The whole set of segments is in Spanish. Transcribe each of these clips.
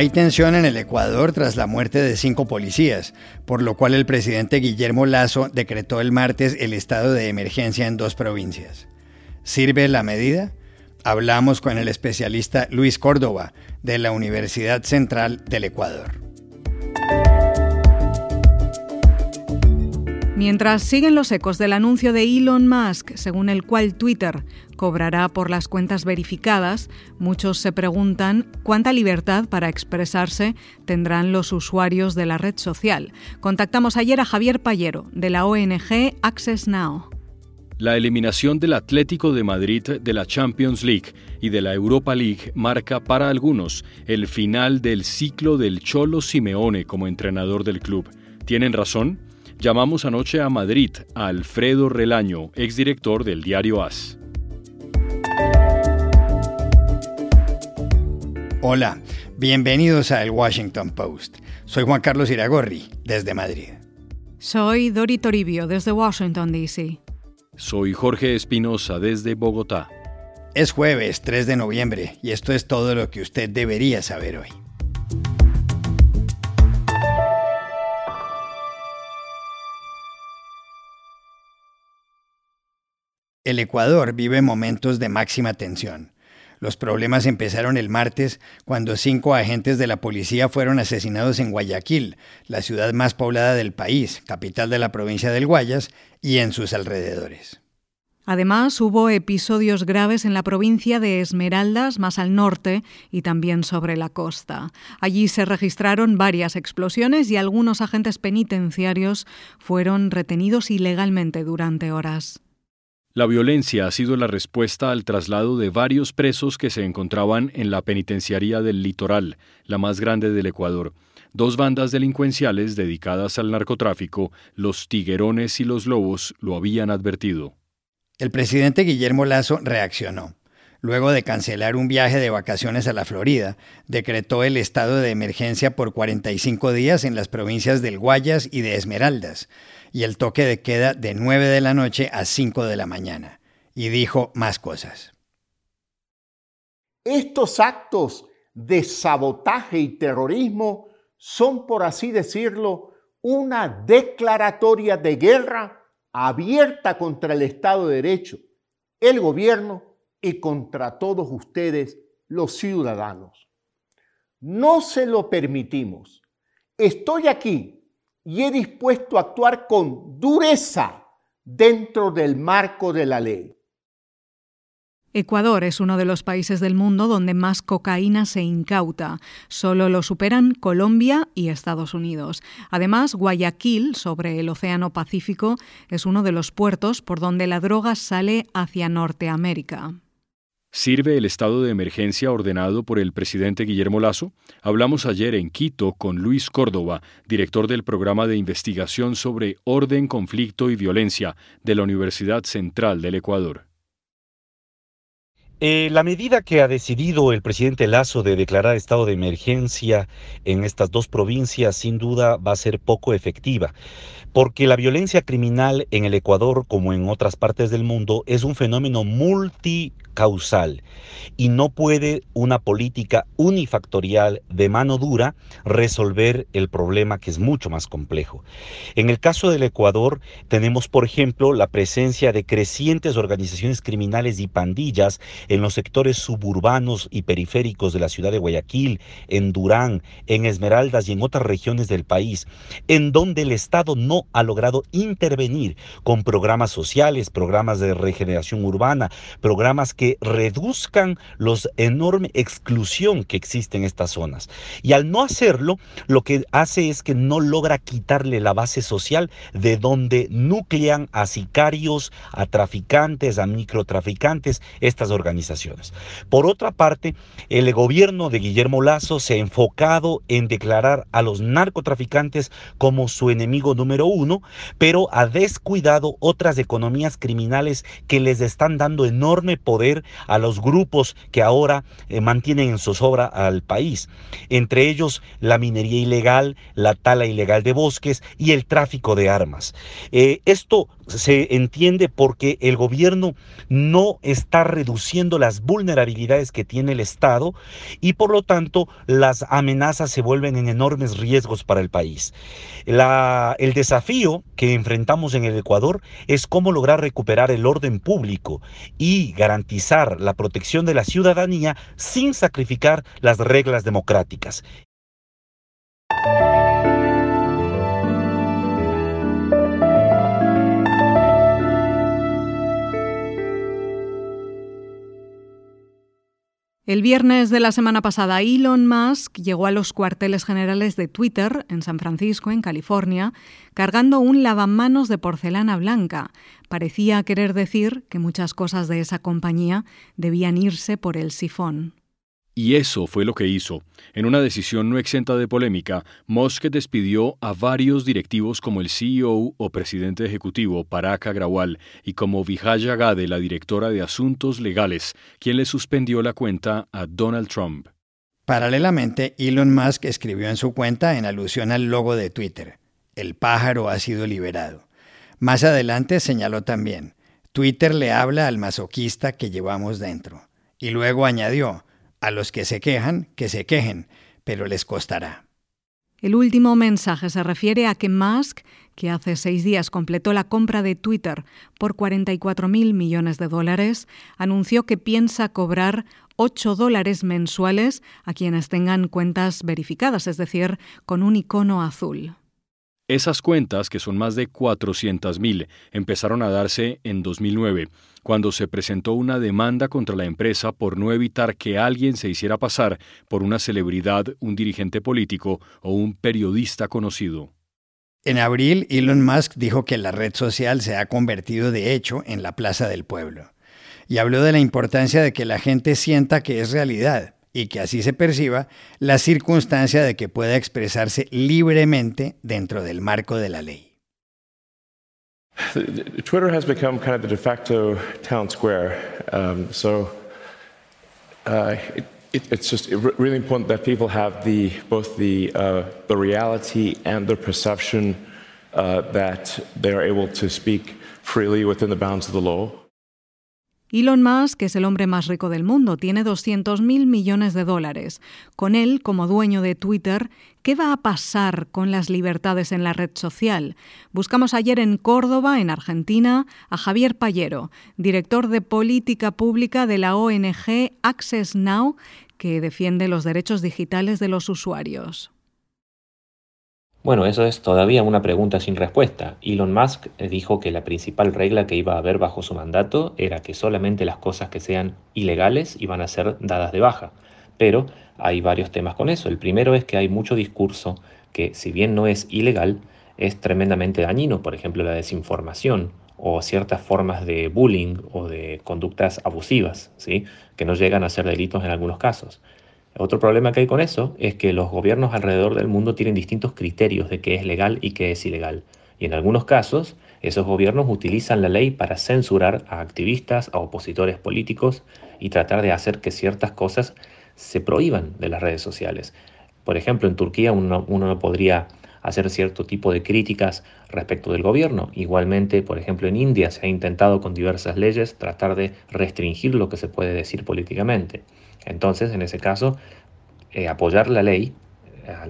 Hay tensión en el Ecuador tras la muerte de cinco policías, por lo cual el presidente Guillermo Lazo decretó el martes el estado de emergencia en dos provincias. ¿Sirve la medida? Hablamos con el especialista Luis Córdoba de la Universidad Central del Ecuador. Mientras siguen los ecos del anuncio de Elon Musk, según el cual Twitter cobrará por las cuentas verificadas, muchos se preguntan cuánta libertad para expresarse tendrán los usuarios de la red social. Contactamos ayer a Javier Payero, de la ONG Access Now. La eliminación del Atlético de Madrid de la Champions League y de la Europa League marca para algunos el final del ciclo del Cholo Simeone como entrenador del club. ¿Tienen razón? Llamamos anoche a Madrid a Alfredo Relaño, exdirector del diario AS. Hola, bienvenidos a El Washington Post. Soy Juan Carlos Iragorri, desde Madrid. Soy Dori Toribio, desde Washington, D.C. Soy Jorge Espinosa, desde Bogotá. Es jueves 3 de noviembre y esto es todo lo que usted debería saber hoy. El Ecuador vive momentos de máxima tensión. Los problemas empezaron el martes cuando cinco agentes de la policía fueron asesinados en Guayaquil, la ciudad más poblada del país, capital de la provincia del Guayas, y en sus alrededores. Además, hubo episodios graves en la provincia de Esmeraldas, más al norte, y también sobre la costa. Allí se registraron varias explosiones y algunos agentes penitenciarios fueron retenidos ilegalmente durante horas. La violencia ha sido la respuesta al traslado de varios presos que se encontraban en la penitenciaría del Litoral, la más grande del Ecuador. Dos bandas delincuenciales dedicadas al narcotráfico, los Tiguerones y los Lobos, lo habían advertido. El presidente Guillermo Lazo reaccionó. Luego de cancelar un viaje de vacaciones a la Florida, decretó el estado de emergencia por 45 días en las provincias del Guayas y de Esmeraldas y el toque de queda de 9 de la noche a 5 de la mañana. Y dijo más cosas. Estos actos de sabotaje y terrorismo son, por así decirlo, una declaratoria de guerra abierta contra el Estado de Derecho, el gobierno y contra todos ustedes, los ciudadanos. No se lo permitimos. Estoy aquí y he dispuesto a actuar con dureza dentro del marco de la ley. Ecuador es uno de los países del mundo donde más cocaína se incauta. Solo lo superan Colombia y Estados Unidos. Además, Guayaquil, sobre el Océano Pacífico, es uno de los puertos por donde la droga sale hacia Norteamérica. ¿Sirve el estado de emergencia ordenado por el presidente Guillermo Lazo? Hablamos ayer en Quito con Luis Córdoba, director del programa de investigación sobre orden, conflicto y violencia de la Universidad Central del Ecuador. Eh, la medida que ha decidido el presidente Lazo de declarar estado de emergencia en estas dos provincias sin duda va a ser poco efectiva, porque la violencia criminal en el Ecuador como en otras partes del mundo es un fenómeno multi causal y no puede una política unifactorial de mano dura resolver el problema que es mucho más complejo. En el caso del Ecuador tenemos, por ejemplo, la presencia de crecientes organizaciones criminales y pandillas en los sectores suburbanos y periféricos de la ciudad de Guayaquil, en Durán, en Esmeraldas y en otras regiones del país, en donde el Estado no ha logrado intervenir con programas sociales, programas de regeneración urbana, programas que reduzcan los enorme exclusión que existe en estas zonas. Y al no hacerlo, lo que hace es que no logra quitarle la base social de donde nuclean a sicarios, a traficantes, a microtraficantes estas organizaciones. Por otra parte, el gobierno de Guillermo Lazo se ha enfocado en declarar a los narcotraficantes como su enemigo número uno, pero ha descuidado otras economías criminales que les están dando enorme poder a los grupos que ahora eh, mantienen en zozobra al país, entre ellos la minería ilegal, la tala ilegal de bosques y el tráfico de armas. Eh, esto se entiende porque el gobierno no está reduciendo las vulnerabilidades que tiene el Estado y por lo tanto las amenazas se vuelven en enormes riesgos para el país. el desafío que enfrentamos en el Ecuador es cómo lograr recuperar el orden público y garantizar la protección de la ciudadanía sin sacrificar las reglas democráticas. El viernes de la semana pasada, Elon Musk llegó a los cuarteles generales de Twitter en San Francisco, en California, cargando un lavamanos de porcelana blanca. Parecía querer decir que muchas cosas de esa compañía debían irse por el sifón. Y eso fue lo que hizo. En una decisión no exenta de polémica, Musk despidió a varios directivos como el CEO o presidente ejecutivo Parag Agrawal y como Vijaya Gade, la directora de Asuntos Legales, quien le suspendió la cuenta a Donald Trump. Paralelamente, Elon Musk escribió en su cuenta en alusión al logo de Twitter, El pájaro ha sido liberado. Más adelante señaló también, Twitter le habla al masoquista que llevamos dentro. Y luego añadió, a los que se quejan, que se quejen, pero les costará. El último mensaje se refiere a que Musk, que hace seis días completó la compra de Twitter por 44 mil millones de dólares, anunció que piensa cobrar 8 dólares mensuales a quienes tengan cuentas verificadas, es decir, con un icono azul. Esas cuentas, que son más de 400.000, empezaron a darse en 2009, cuando se presentó una demanda contra la empresa por no evitar que alguien se hiciera pasar por una celebridad, un dirigente político o un periodista conocido. En abril, Elon Musk dijo que la red social se ha convertido de hecho en la Plaza del Pueblo, y habló de la importancia de que la gente sienta que es realidad y que así se perciba la circunstancia de que pueda expresarse libremente dentro del marco de la ley. Twitter has become kind of the de facto town square. Um, so uh, it, it, it's just really important that people have the, both the, uh, the reality and the perception uh, that they are able to speak freely within the bounds of the law. Elon Musk es el hombre más rico del mundo, tiene 200 mil millones de dólares. Con él, como dueño de Twitter, ¿qué va a pasar con las libertades en la red social? Buscamos ayer en Córdoba, en Argentina, a Javier Payero, director de política pública de la ONG Access Now, que defiende los derechos digitales de los usuarios. Bueno, eso es todavía una pregunta sin respuesta. Elon Musk dijo que la principal regla que iba a haber bajo su mandato era que solamente las cosas que sean ilegales iban a ser dadas de baja. Pero hay varios temas con eso. El primero es que hay mucho discurso que, si bien no es ilegal, es tremendamente dañino. Por ejemplo, la desinformación o ciertas formas de bullying o de conductas abusivas, ¿sí? que no llegan a ser delitos en algunos casos. Otro problema que hay con eso es que los gobiernos alrededor del mundo tienen distintos criterios de qué es legal y qué es ilegal. Y en algunos casos, esos gobiernos utilizan la ley para censurar a activistas, a opositores políticos y tratar de hacer que ciertas cosas se prohíban de las redes sociales. Por ejemplo, en Turquía uno, no podría hacer cierto tipo de críticas respecto del gobierno. Igualmente, por ejemplo, en India se ha intentado con diversas leyes tratar de restringir lo que se puede decir políticamente. Entonces, en ese caso, eh, apoyar la ley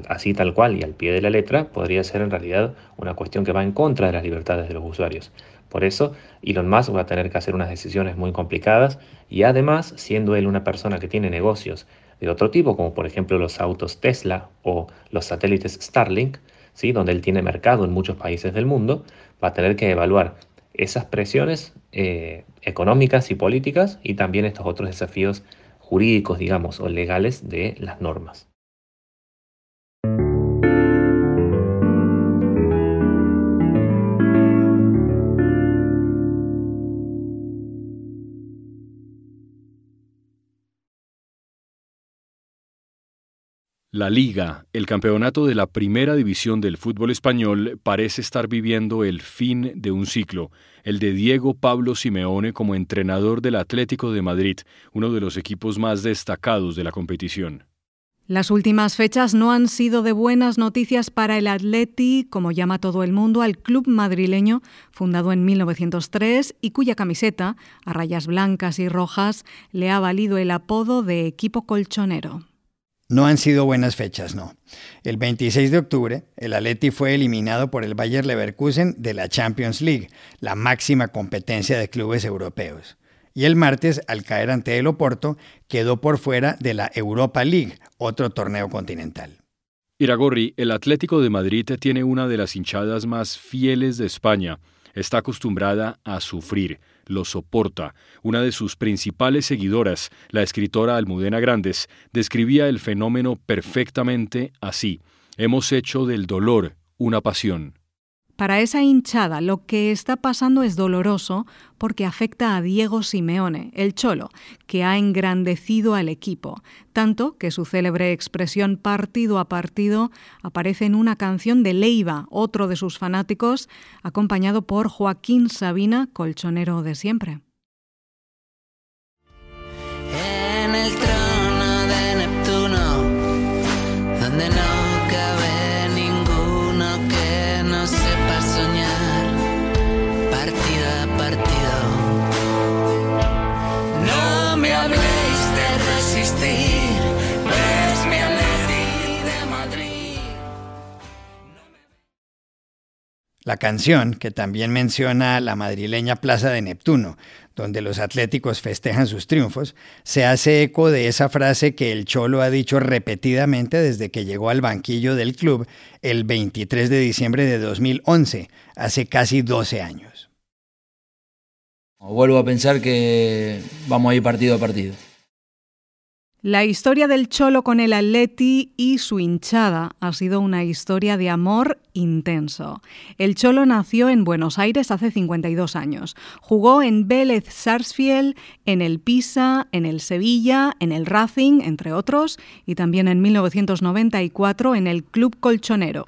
así tal cual y al pie de la letra podría ser en realidad una cuestión que va en contra de las libertades de los usuarios. Por eso, Elon Musk va a tener que hacer unas decisiones muy complicadas y además, siendo él una persona que tiene negocios de otro tipo, como por ejemplo los autos Tesla o los satélites Starlink, ¿sí? donde él tiene mercado en muchos países del mundo, va a tener que evaluar esas presiones eh, económicas y políticas y también estos otros desafíos jurídicos, digamos, o legales de las normas. La Liga, el campeonato de la primera división del fútbol español, parece estar viviendo el fin de un ciclo, el de Diego Pablo Simeone como entrenador del Atlético de Madrid, uno de los equipos más destacados de la competición. Las últimas fechas no han sido de buenas noticias para el Atleti, como llama todo el mundo, al club madrileño fundado en 1903 y cuya camiseta, a rayas blancas y rojas, le ha valido el apodo de equipo colchonero. No han sido buenas fechas, no. El 26 de octubre, el Atleti fue eliminado por el Bayer Leverkusen de la Champions League, la máxima competencia de clubes europeos y el martes, al caer ante el Oporto, quedó por fuera de la Europa League, otro torneo continental. Iragorri, el Atlético de Madrid tiene una de las hinchadas más fieles de España. Está acostumbrada a sufrir, lo soporta. Una de sus principales seguidoras, la escritora Almudena Grandes, describía el fenómeno perfectamente así. Hemos hecho del dolor una pasión. Para esa hinchada lo que está pasando es doloroso porque afecta a Diego Simeone, el cholo, que ha engrandecido al equipo, tanto que su célebre expresión partido a partido aparece en una canción de Leiva, otro de sus fanáticos, acompañado por Joaquín Sabina, colchonero de siempre. La canción, que también menciona la madrileña Plaza de Neptuno, donde los atléticos festejan sus triunfos, se hace eco de esa frase que el Cholo ha dicho repetidamente desde que llegó al banquillo del club el 23 de diciembre de 2011, hace casi 12 años. Vuelvo a pensar que vamos a ir partido a partido. La historia del Cholo con el Atleti y su hinchada ha sido una historia de amor intenso. El Cholo nació en Buenos Aires hace 52 años. Jugó en Vélez Sarsfield, en el Pisa, en el Sevilla, en el Racing, entre otros, y también en 1994 en el Club Colchonero.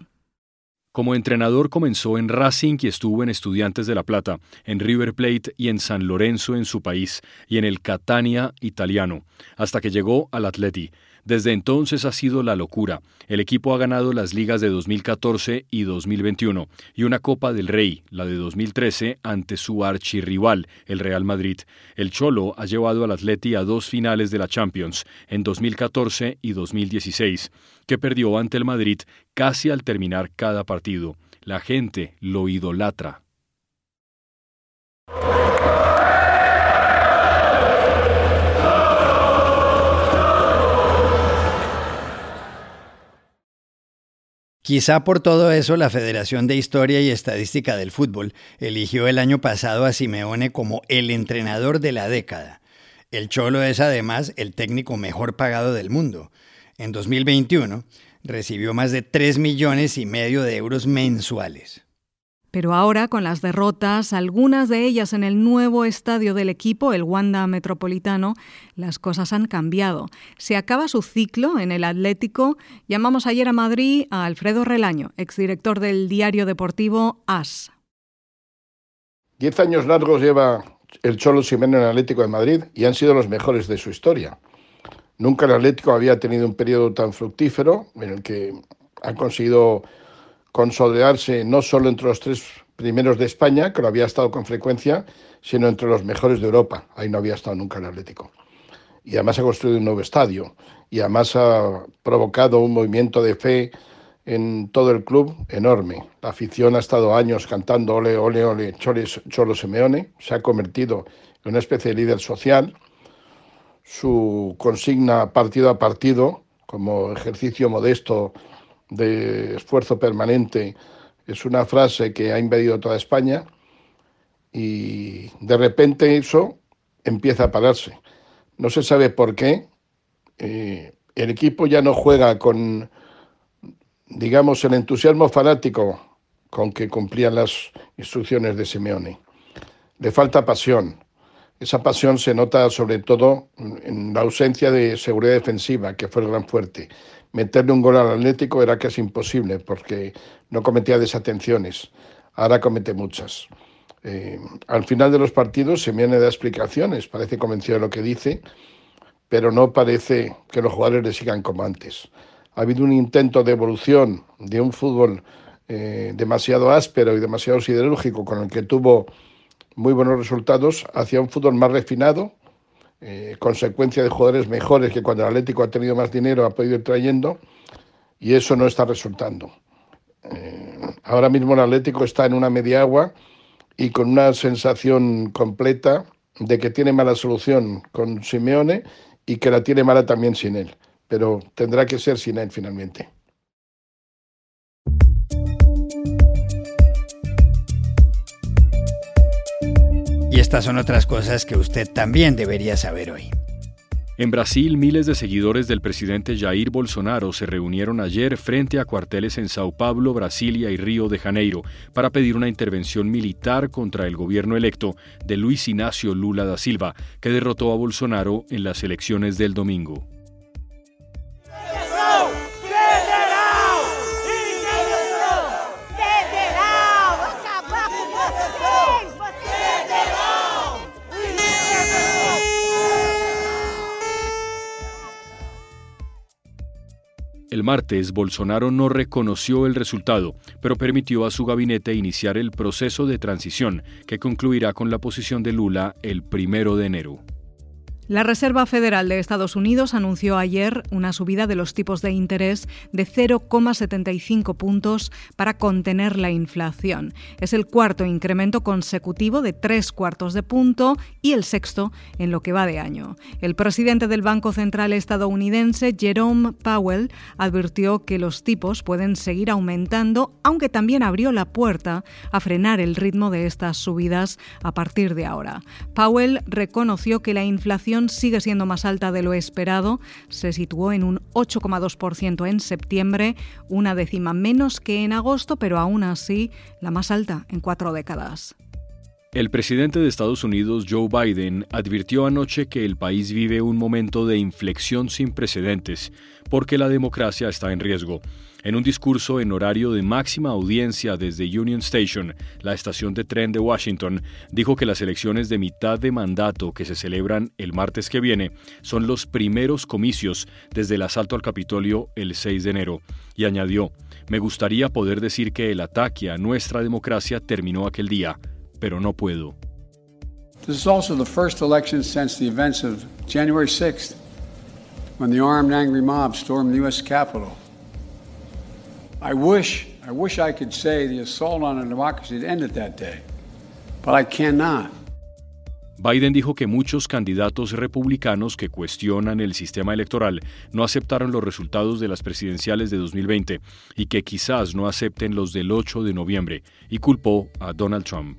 Como entrenador comenzó en Racing y estuvo en Estudiantes de La Plata, en River Plate y en San Lorenzo en su país, y en el Catania italiano, hasta que llegó al Atleti. Desde entonces ha sido la locura. El equipo ha ganado las ligas de 2014 y 2021 y una Copa del Rey, la de 2013, ante su archirrival, el Real Madrid. El Cholo ha llevado al Atleti a dos finales de la Champions, en 2014 y 2016, que perdió ante el Madrid casi al terminar cada partido. La gente lo idolatra. Quizá por todo eso la Federación de Historia y Estadística del Fútbol eligió el año pasado a Simeone como el entrenador de la década. El Cholo es además el técnico mejor pagado del mundo. En 2021 recibió más de 3 millones y medio de euros mensuales. Pero ahora, con las derrotas, algunas de ellas en el nuevo estadio del equipo, el Wanda Metropolitano, las cosas han cambiado. Se acaba su ciclo en el Atlético. Llamamos ayer a Madrid a Alfredo Relaño, exdirector del diario deportivo AS. Diez años largos lleva el Cholo Simeone en el Atlético de Madrid y han sido los mejores de su historia. Nunca el Atlético había tenido un periodo tan fructífero en el que ha conseguido consolidarse no solo entre los tres primeros de España, que lo había estado con frecuencia, sino entre los mejores de Europa. Ahí no había estado nunca el Atlético. Y además ha construido un nuevo estadio y además ha provocado un movimiento de fe en todo el club enorme. La afición ha estado años cantando ole, ole, ole, Cholo Simeone, se ha convertido en una especie de líder social. Su consigna partido a partido, como ejercicio modesto de esfuerzo permanente es una frase que ha invadido toda España y de repente eso empieza a pararse. No se sabe por qué. Eh, el equipo ya no juega con, digamos, el entusiasmo fanático con que cumplían las instrucciones de Simeone. Le falta pasión. Esa pasión se nota sobre todo en la ausencia de seguridad defensiva, que fue el gran fuerte meterle un gol al Atlético era casi imposible porque no cometía desatenciones. Ahora comete muchas. Eh, al final de los partidos se viene de explicaciones, parece convencido de lo que dice, pero no parece que los jugadores le sigan como antes. Ha habido un intento de evolución de un fútbol eh, demasiado áspero y demasiado siderúrgico con el que tuvo muy buenos resultados hacia un fútbol más refinado, eh, consecuencia de jugadores mejores que cuando el Atlético ha tenido más dinero ha podido ir trayendo y eso no está resultando. Eh, ahora mismo el Atlético está en una media agua y con una sensación completa de que tiene mala solución con Simeone y que la tiene mala también sin él, pero tendrá que ser sin él finalmente. Estas son otras cosas que usted también debería saber hoy. En Brasil, miles de seguidores del presidente Jair Bolsonaro se reunieron ayer frente a cuarteles en Sao Paulo, Brasilia y Río de Janeiro para pedir una intervención militar contra el gobierno electo de Luis Ignacio Lula da Silva, que derrotó a Bolsonaro en las elecciones del domingo. El martes, Bolsonaro no reconoció el resultado, pero permitió a su gabinete iniciar el proceso de transición que concluirá con la posición de Lula el primero de enero. La Reserva Federal de Estados Unidos anunció ayer una subida de los tipos de interés de 0,75 puntos para contener la inflación. Es el cuarto incremento consecutivo de tres cuartos de punto y el sexto en lo que va de año. El presidente del Banco Central estadounidense, Jerome Powell, advirtió que los tipos pueden seguir aumentando, aunque también abrió la puerta a frenar el ritmo de estas subidas a partir de ahora. Powell reconoció que la sigue siendo más alta de lo esperado, se situó en un 8,2% en septiembre, una décima menos que en agosto, pero aún así la más alta en cuatro décadas. El presidente de Estados Unidos, Joe Biden, advirtió anoche que el país vive un momento de inflexión sin precedentes, porque la democracia está en riesgo. En un discurso en horario de máxima audiencia desde Union Station, la estación de tren de Washington, dijo que las elecciones de mitad de mandato que se celebran el martes que viene son los primeros comicios desde el asalto al Capitolio el 6 de enero, y añadió, me gustaría poder decir que el ataque a nuestra democracia terminó aquel día pero no puedo. This is also the first election since the events of January 6th, when the armed angry mob stormed the U.S. Capitol. I wish, I wish I could say the assault on our democracy had ended that day, but I cannot. Biden dijo que muchos candidatos republicanos que cuestionan el sistema electoral no aceptaron los resultados de las presidenciales de 2020 y que quizás no acepten los del 8 de noviembre, y culpó a Donald Trump.